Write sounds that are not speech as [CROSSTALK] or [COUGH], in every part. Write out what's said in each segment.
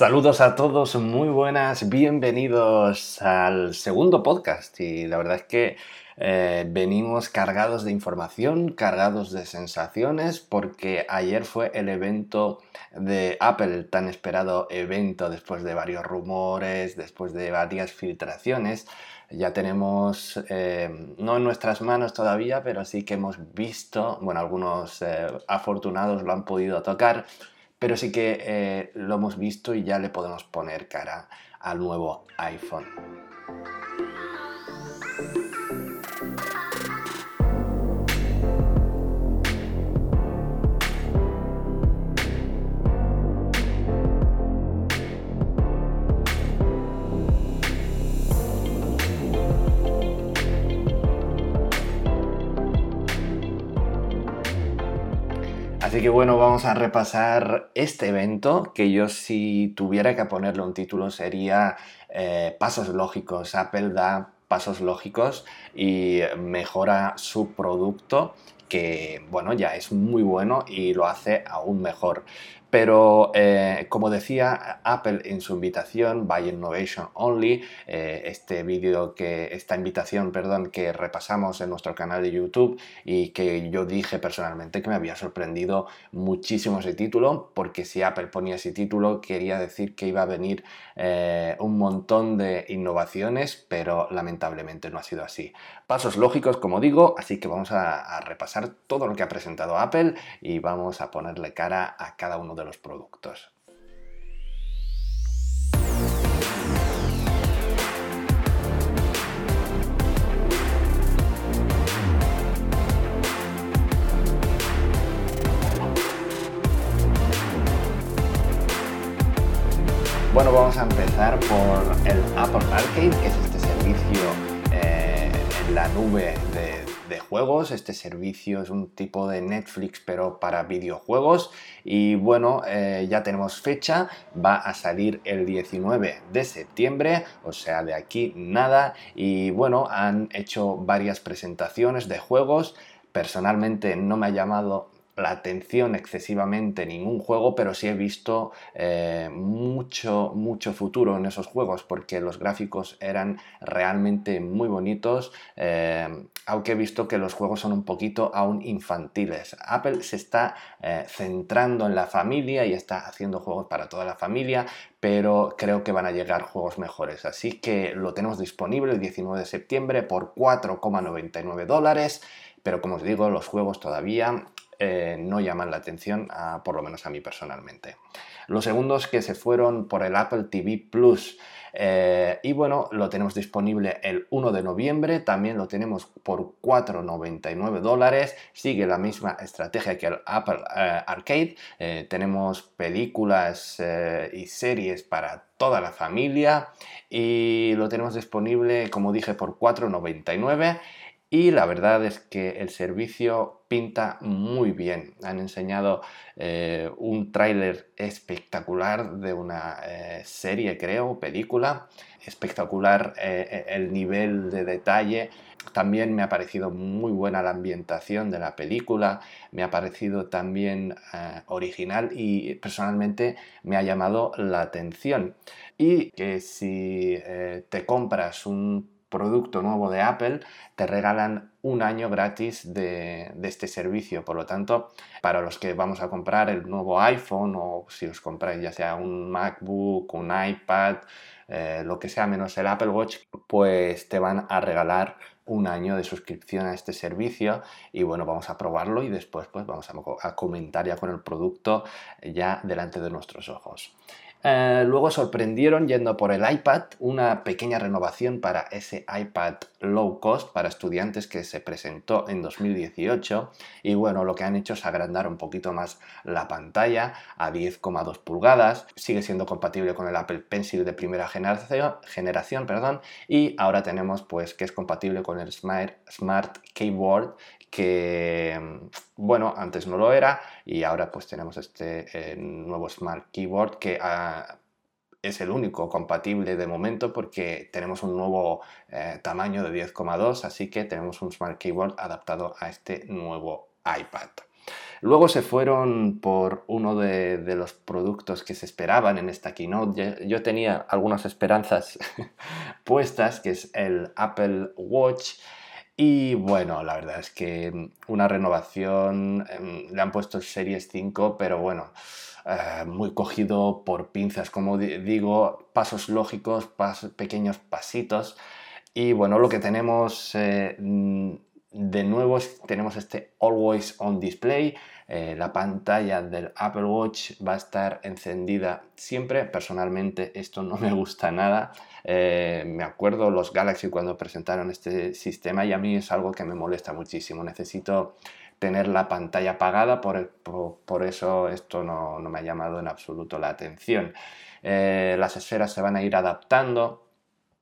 Saludos a todos, muy buenas, bienvenidos al segundo podcast y la verdad es que eh, venimos cargados de información, cargados de sensaciones porque ayer fue el evento de Apple, tan esperado evento después de varios rumores, después de varias filtraciones. Ya tenemos, eh, no en nuestras manos todavía, pero sí que hemos visto, bueno, algunos eh, afortunados lo han podido tocar pero sí que eh, lo hemos visto y ya le podemos poner cara al nuevo iPhone. Así que bueno, vamos a repasar este evento, que yo si tuviera que ponerle un título sería eh, Pasos Lógicos. Apple da pasos lógicos y mejora su producto que bueno ya es muy bueno y lo hace aún mejor pero eh, como decía Apple en su invitación, By Innovation Only, eh, este vídeo que, esta invitación, perdón, que repasamos en nuestro canal de YouTube y que yo dije personalmente que me había sorprendido muchísimo ese título, porque si Apple ponía ese título quería decir que iba a venir eh, un montón de innovaciones, pero lamentablemente no ha sido así. Pasos lógicos, como digo, así que vamos a, repasar todo lo que ha presentado Apple y vamos a ponerle cara a cada uno de de los productos. Bueno, vamos a empezar por el Apple Arcade, que es este servicio eh, en la nube de juegos. Este servicio es un tipo de Netflix pero para videojuegos. Y bueno, eh, ya tenemos fecha. Va a salir el 19 de septiembre, o sea, de aquí nada. Y bueno, han hecho varias presentaciones de juegos. Personalmente no me ha llamado la atención excesivamente ningún juego, pero sí he visto eh, mucho, mucho futuro en esos juegos porque los gráficos eran realmente muy bonitos, eh, aunque he visto que los juegos son un poquito aún infantiles. Apple se está eh, centrando en la familia y está haciendo juegos para toda la familia, pero creo que van a llegar juegos mejores. Así que lo tenemos disponible el 19 de septiembre por 4,99 dólares. Pero como os digo, los juegos todavía eh, no llaman la atención, por lo menos a mí personalmente. Los segundos que se fueron por el Apple TV Plus. Eh, y bueno, lo tenemos disponible el 1 de noviembre, también lo tenemos por 4,99 dólares, sigue la misma estrategia que el Apple eh, Arcade, tenemos películas y series para toda la familia y lo tenemos disponible, como dije, por 4,99 y la verdad es que el servicio pinta muy bien. Han enseñado eh, un tráiler espectacular de una eh, serie, creo, película. Espectacular eh, el nivel de detalle. También me ha parecido muy buena la ambientación de la película. Me ha parecido también original y personalmente me ha llamado la atención. Y que si te compras un producto nuevo de Apple, te regalan un año gratis de, este servicio. Por lo tanto, para los que vamos a comprar el nuevo iPhone o si os compráis ya sea un MacBook, un iPad, eh, lo que sea menos el Apple Watch, pues te van a regalar un año de suscripción a este servicio y bueno, vamos a probarlo y después pues vamos a, a comentar ya con el producto ya delante de nuestros ojos. Eh, luego sorprendieron yendo por el iPad, una pequeña renovación para ese iPad low cost para estudiantes que se presentó en 2018 y bueno, lo que han hecho es agrandar un poquito más la pantalla a 10,2 pulgadas, sigue siendo compatible con el Apple Pencil de primera generación, perdón, y ahora tenemos pues que es compatible con el Smart Keyboard que mm, bueno, antes no lo era y ahora pues tenemos este eh, nuevo Smart Keyboard que ah, es el único compatible de momento porque tenemos un nuevo eh, tamaño de 10,2 así que tenemos un Smart Keyboard adaptado a este nuevo iPad. Luego se fueron por uno de, los productos que se esperaban en esta keynote. Yo, tenía algunas esperanzas [LAUGHS] puestas, que es el Apple Watch. Y bueno, la verdad es que una renovación, em, le han puesto Series 5, pero bueno, eh, muy cogido por pinzas, como digo, pasos lógicos, pequeños pasitos. Y bueno, lo que tenemos eh, de nuevo tenemos este Always On Display. Eh, la pantalla del Apple Watch va a estar encendida siempre. Personalmente esto no [LAUGHS] me gusta nada. Eh, me acuerdo los Galaxy cuando presentaron este sistema y a mí es algo que me molesta muchísimo. Necesito tener la pantalla apagada, por, por, eso esto no, me ha llamado en absoluto la atención. Eh, las esferas se van a ir adaptando.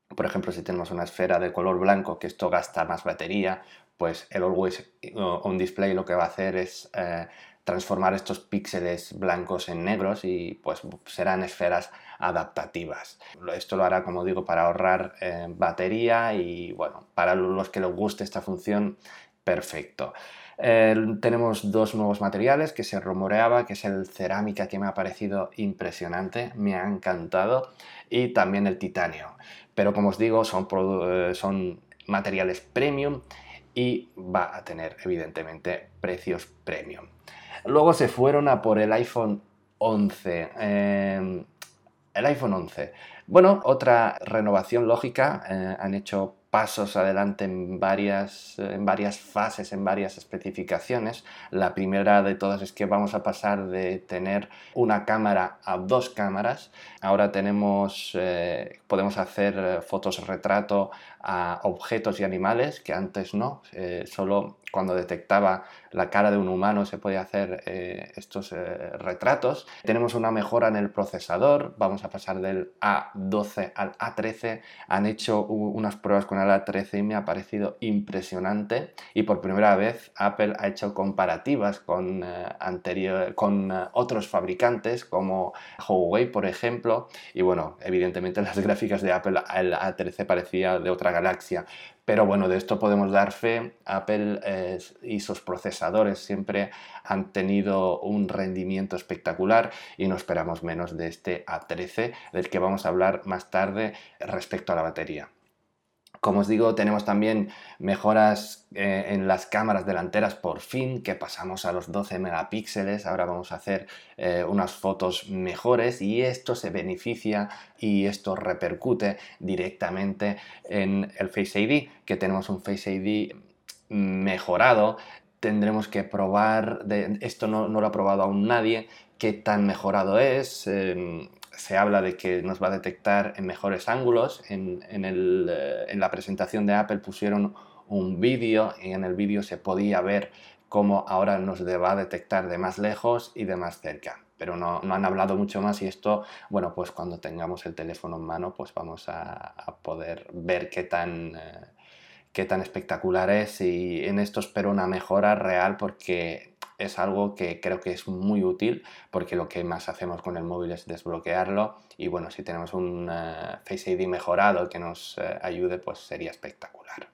Por ejemplo, si tenemos una esfera de color blanco, que esto gasta más batería, pues el Always On Display lo que va a hacer es eh, transformar estos píxeles blancos en negros y pues serán esferas adaptativas. Esto lo hará, como digo, para ahorrar eh, batería y bueno, para los que les guste esta función, perfecto. tenemos dos nuevos materiales que se rumoreaba, que es el cerámica que me ha parecido impresionante, me ha encantado, y también el titanio. Pero como os digo, son, eh, son materiales premium y va a tener evidentemente precios premium. Luego se fueron a por el iPhone 11. Em, el iPhone 11. Bueno, otra renovación lógica. Eh, han hecho pasos adelante en varias, en varias fases, en varias especificaciones. La primera de todas es que vamos a pasar de tener una cámara a dos cámaras. Ahora tenemos, eh, podemos hacer fotos retrato a objetos y animales, que antes no, eh, solo cuando detectaba la cara de un humano se podía hacer eh, estos eh, retratos. Tenemos una mejora en el procesador, vamos a pasar del A12 al A13. Han hecho unas pruebas con el A13 y me ha parecido impresionante. Y por primera vez Apple ha hecho comparativas con, anterior, con otros fabricantes como Huawei, por ejemplo. Y bueno, evidentemente [LAUGHS] las gráficas de Apple, el A13 parecía de otra galaxia. Pero bueno, de esto podemos dar fe. Apple eh, y sus procesadores siempre han tenido un rendimiento espectacular y no esperamos menos de este A13, del que vamos a hablar más tarde respecto a la batería. Como os digo, tenemos también mejoras eh, en las cámaras delanteras por fin, que pasamos a los 12 megapíxeles. Ahora vamos a hacer eh, unas fotos mejores y esto se beneficia y esto repercute directamente en el Face ID, que tenemos un Face ID mejorado. Tendremos que probar, esto no, lo ha probado aún nadie, qué tan mejorado es. Em, se habla de que nos va a detectar en mejores ángulos. En, eh, en, la presentación de Apple pusieron un vídeo y en el vídeo se podía ver cómo ahora nos va a detectar de más lejos y de más cerca. Pero no, no han hablado mucho más y esto, bueno, pues cuando tengamos el teléfono en mano, pues vamos a, poder ver qué tan... Eh, qué tan espectacular es y en esto espero una mejora real porque es algo que creo que es muy útil porque lo que más hacemos con el móvil es desbloquearlo y bueno, si tenemos un eh, Face ID mejorado que nos eh, ayude, pues sería espectacular.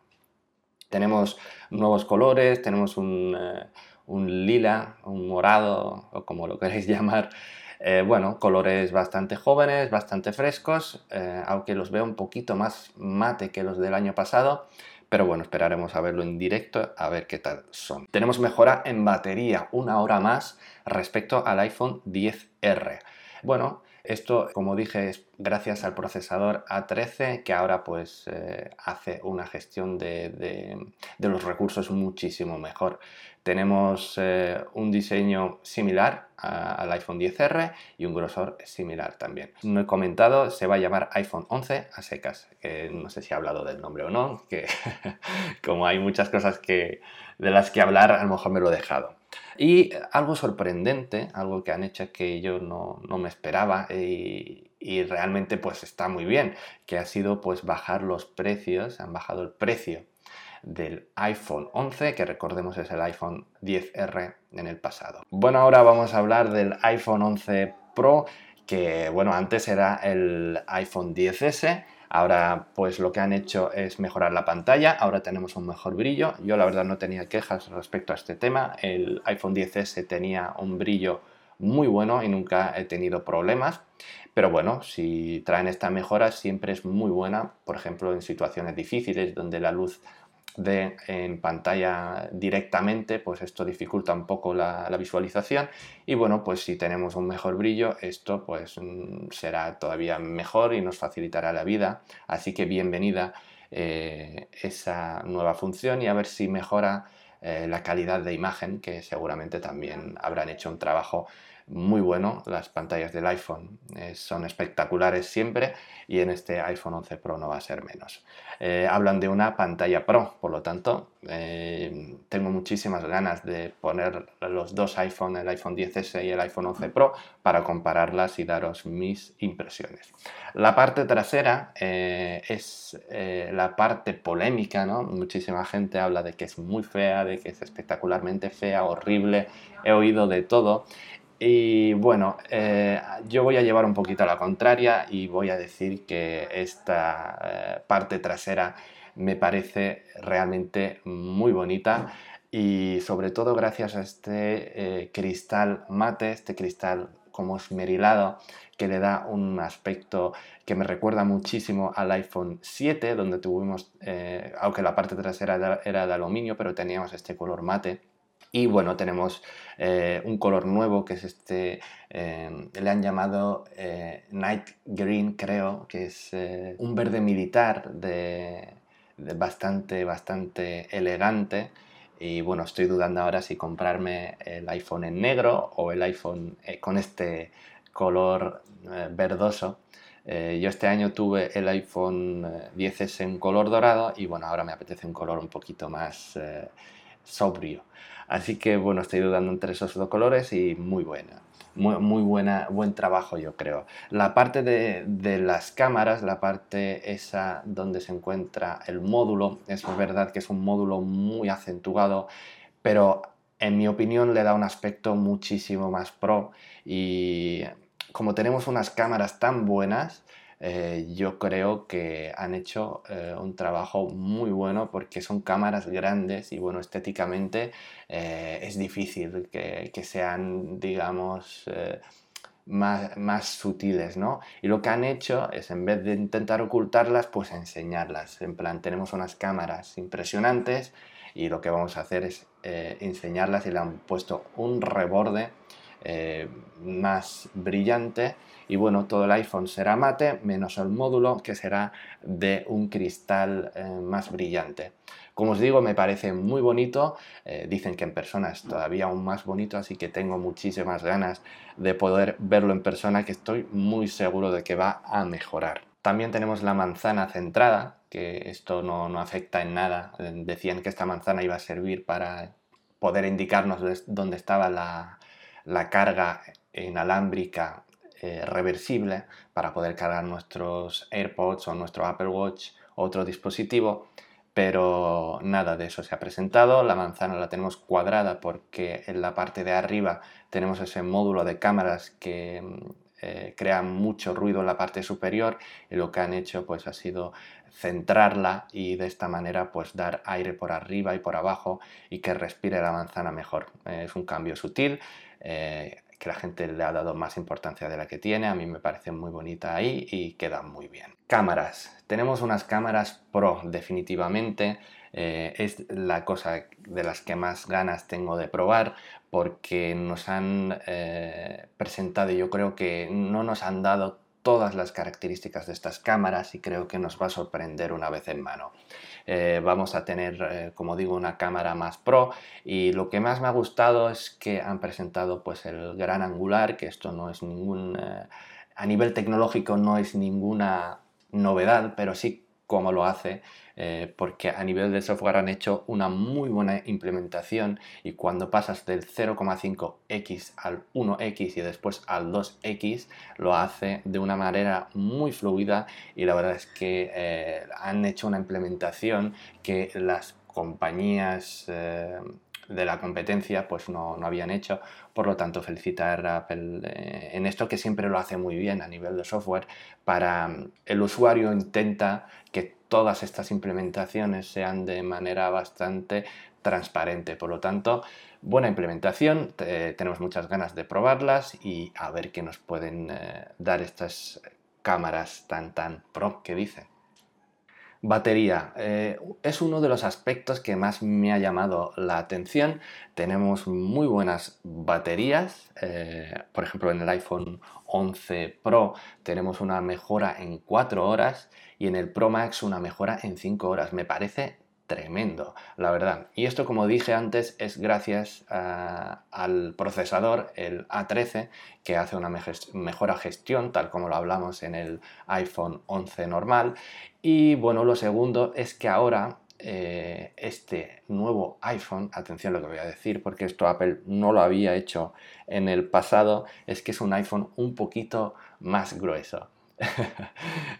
Tenemos nuevos colores, tenemos un, eh, un lila, un morado o como lo [LAUGHS] queréis llamar. bueno, colores bastante jóvenes, bastante frescos, aunque los veo un poquito más mate que los del año pasado pero bueno, esperaremos a verlo en directo a ver qué tal son. Tenemos mejora en batería, una hora más respecto al iPhone 10R. Bueno, esto, como dije, es gracias al procesador A13 que ahora pues eh, hace una gestión de, los recursos muchísimo mejor. Tenemos eh, un diseño similar al iPhone 10R y un grosor similar también. No he comentado, se va a llamar iPhone 11 a secas. no sé si he hablado del nombre o no, que [LAUGHS] como hay muchas cosas que, de las que hablar, a lo mejor me lo he dejado. Y algo sorprendente, algo que han hecho que yo no, me esperaba y, realmente pues está muy bien, que ha sido pues bajar los precios, han bajado el precio del iPhone 11, que recordemos es el iPhone 10R en el pasado. Bueno, ahora vamos a hablar del iPhone 11 Pro, que bueno, antes era el iPhone 10S, Ahora pues lo que han hecho es mejorar la pantalla, ahora tenemos un mejor brillo. Yo la verdad no tenía quejas respecto a este tema. El iPhone 10S tenía un brillo muy bueno y nunca he tenido problemas. Pero bueno, si traen esta mejora siempre es muy buena, por ejemplo en situaciones difíciles donde la luz de en pantalla directamente, pues esto dificulta un poco la, visualización. Y bueno, pues si tenemos un mejor brillo, esto pues mm, será todavía mejor y nos facilitará la vida, así que bienvenida eh, esa nueva función y a ver si mejora eh, la calidad de imagen, que seguramente también habrán hecho un trabajo muy bueno. Las pantallas del iPhone eh, son espectaculares siempre y en este iPhone 11 Pro no va a ser menos. Eh, hablan de una pantalla Pro, por lo tanto, eh, tengo muchísimas ganas de poner los dos iPhone, el iPhone 10S y el iPhone 11 Pro, para compararlas y daros mis impresiones. La parte trasera es la parte polémica, ¿no? Muchísima gente habla de que es muy fea, de que es espectacularmente fea, horrible, he oído de todo y bueno, eh, yo voy a llevar un poquito a la contraria y voy a decir que esta eh, parte trasera me parece realmente muy bonita y sobre todo gracias a este eh, cristal mate, este cristal como esmerilado que le da un aspecto que me recuerda muchísimo al iPhone 7 donde tuvimos, aunque la parte trasera era de aluminio, pero teníamos este color mate y bueno, tenemos eh, un color nuevo que es este, eh, le han llamado eh, Night Green, creo, que es un verde militar de, bastante, bastante elegante. Y bueno, estoy dudando ahora si comprarme el iPhone en negro o el iPhone con este color verdoso. yo este año tuve el iPhone 10S en color dorado y bueno, ahora me apetece un color un poquito más sobrio. Así que bueno, estoy dudando entre esos dos colores y muy buena. Muy, buena, buen trabajo yo creo. La parte de, de, las cámaras, la parte esa donde se encuentra el módulo, es verdad que es un módulo muy acentuado, pero en mi opinión le da un aspecto muchísimo más pro y como tenemos unas cámaras tan buenas, eh, yo creo que han hecho eh, un trabajo muy bueno porque son cámaras grandes y bueno, estéticamente eh, es difícil que, que sean, digamos, más, más, sutiles, ¿no? Y lo que han hecho es, en vez de intentar ocultarlas, pues enseñarlas. En plan, tenemos unas cámaras impresionantes y lo que vamos a hacer es enseñarlas y le han puesto un reborde más brillante y bueno, todo el iPhone será mate, menos el módulo que será de un cristal eh, más brillante. Como os digo, me parece muy bonito, eh, dicen que en persona es todavía aún más bonito, así que tengo muchísimas ganas de poder verlo en persona, que estoy muy seguro de que va a mejorar. También tenemos la manzana centrada, que esto no, afecta en nada. Decían que esta manzana iba a servir para poder indicarnos dónde estaba la, la carga inalámbrica eh, reversible para poder cargar nuestros AirPods o nuestro Apple Watch otro dispositivo, pero nada de eso se ha presentado. La manzana la tenemos cuadrada porque en la parte de arriba tenemos ese módulo de cámaras que mm, eh, crea mucho ruido en la parte superior y lo que han hecho pues ha sido centrarla y de esta manera pues dar aire por arriba y por abajo y que respire la manzana mejor. es un cambio sutil. Eh, que la gente le ha dado más importancia de la que tiene, a mí me parece muy bonita ahí y queda muy bien. Cámaras, tenemos unas cámaras Pro definitivamente, eh, es la cosa de las que más ganas tengo de probar porque nos han eh, presentado, yo creo que no nos han dado todas las características de estas cámaras y creo que nos va a sorprender una vez en mano. Eh, vamos a tener, eh, como digo, una cámara más pro y lo que más me ha gustado es que han presentado pues el gran angular, que esto no es ningún, a nivel tecnológico no es ninguna novedad, pero sí cómo lo hace, eh, porque a nivel de software han hecho una muy buena implementación y cuando pasas del 0,5x al 1x y después al 2x, lo hace de una manera muy fluida y la verdad es que eh, han hecho una implementación que las compañías eh, de la competencia pues no, habían hecho. Por lo tanto, felicitar a Apple eh, en esto que siempre lo hace muy bien a nivel de software. Para mm, el usuario intenta que todas estas implementaciones sean de manera bastante transparente. Por lo tanto, buena implementación, tenemos muchas ganas de probarlas y a ver qué nos pueden eh, dar estas cámaras tan tan pro que dicen. Batería. Eh, es uno de los aspectos que más me ha llamado la atención. Tenemos muy buenas baterías. Eh, por ejemplo, en el iPhone 11 Pro tenemos una mejora en 4 horas y en el Pro Max una mejora en 5 horas. Me parece tremendo, la verdad. Y esto, como dije antes, es gracias al procesador, el A13, que hace una mejora gestión, tal como lo hablamos en el iPhone 11 normal. Y bueno, lo segundo es que ahora eh, este nuevo iPhone, atención a lo que voy a decir, porque esto Apple no lo había hecho en el pasado, es que es un iPhone un poquito más grueso. [LAUGHS]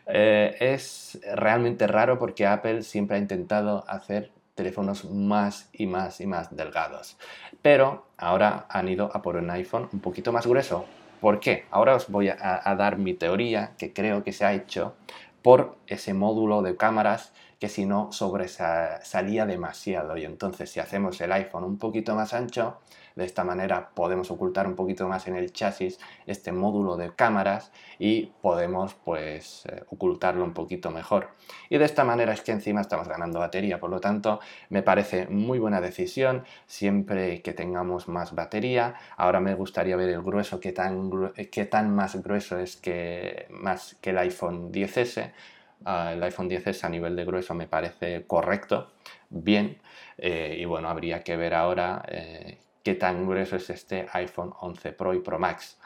Eh, es realmente raro porque Apple siempre ha intentado hacer teléfonos más y más y más delgados. Pero ahora han ido a por un iPhone un poquito más grueso. ¿Por qué? Ahora os voy a, dar mi teoría que creo que se ha hecho por ese módulo de cámaras que si no sobresalía demasiado. Y entonces si hacemos el iPhone un poquito más ancho, de esta manera podemos ocultar un poquito más en el chasis este módulo de cámaras y podemos pues eh, ocultarlo un poquito mejor. Y de esta manera es que encima estamos ganando batería, por lo tanto me parece muy buena decisión siempre que tengamos más batería. Ahora me gustaría ver el grueso, qué tan, qué tan más grueso es que, más que el iPhone 10S. Ah, el iPhone 10S a nivel de grueso me parece correcto, bien, eh, y bueno, habría que ver ahora eh, qué tan grueso es este iPhone 11 Pro y Pro Max.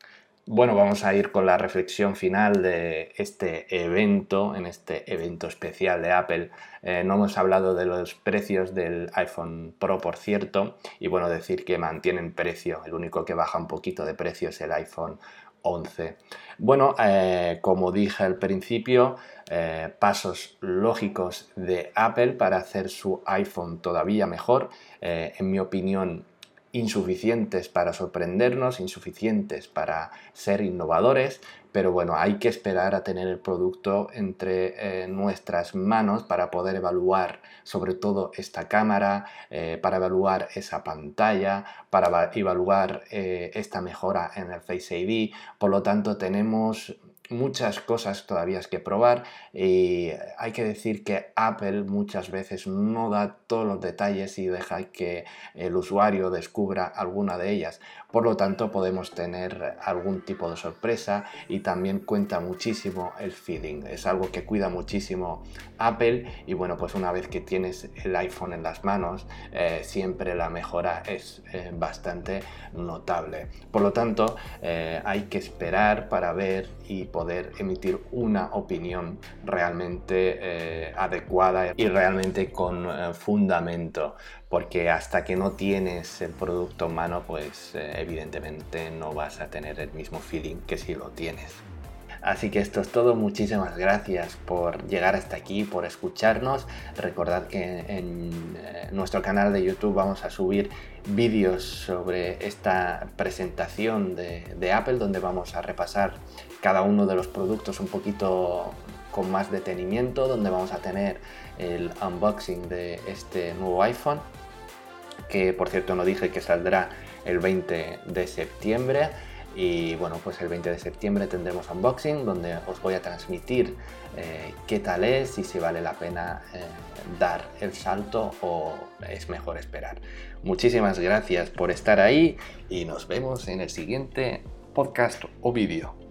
Bueno, vamos a ir con la reflexión final de este evento, en este evento especial de Apple. Eh, no hemos hablado de los precios del iPhone Pro, por cierto, y bueno, decir que mantienen precio. El único que baja un poquito de precio es el iPhone 11. Bueno, eh, como dije al principio, eh, pasos lógicos de Apple para hacer su iPhone todavía mejor. en mi opinión, insuficientes para sorprendernos, insuficientes para ser innovadores, pero bueno, hay que esperar a tener el producto entre eh, nuestras manos para poder evaluar sobre todo esta cámara, eh, para evaluar esa pantalla, para evaluar eh, esta mejora en el Face ID. Por lo tanto, tenemos muchas cosas todavía que probar y hay que decir que Apple muchas veces no da todos los detalles y deja que el usuario descubra alguna de ellas. Por lo tanto podemos tener algún tipo de sorpresa y también cuenta muchísimo el feeling. Es algo que cuida muchísimo Apple y bueno pues una vez que tienes el iPhone en las manos eh, siempre la mejora es eh, bastante notable. Por lo tanto eh, hay que esperar para ver y emitir una opinión realmente eh, adecuada y realmente con eh, fundamento porque hasta que no tienes el producto en mano pues eh, evidentemente no vas a tener el mismo feeling que si lo tienes. Así que esto es todo, muchísimas gracias por llegar hasta aquí, por escucharnos. Recordad que en nuestro canal de YouTube vamos a subir vídeos sobre esta presentación de, Apple donde vamos a repasar cada uno de los productos un poquito con más detenimiento, donde vamos a tener el unboxing de este nuevo iPhone, que por cierto no dije que saldrá el 20 de septiembre. Y bueno, pues el 20 de septiembre tendremos unboxing donde os voy a transmitir eh, qué tal es y si vale la pena eh, dar el salto o es mejor esperar. Muchísimas gracias por estar ahí y nos vemos en el siguiente podcast o vídeo.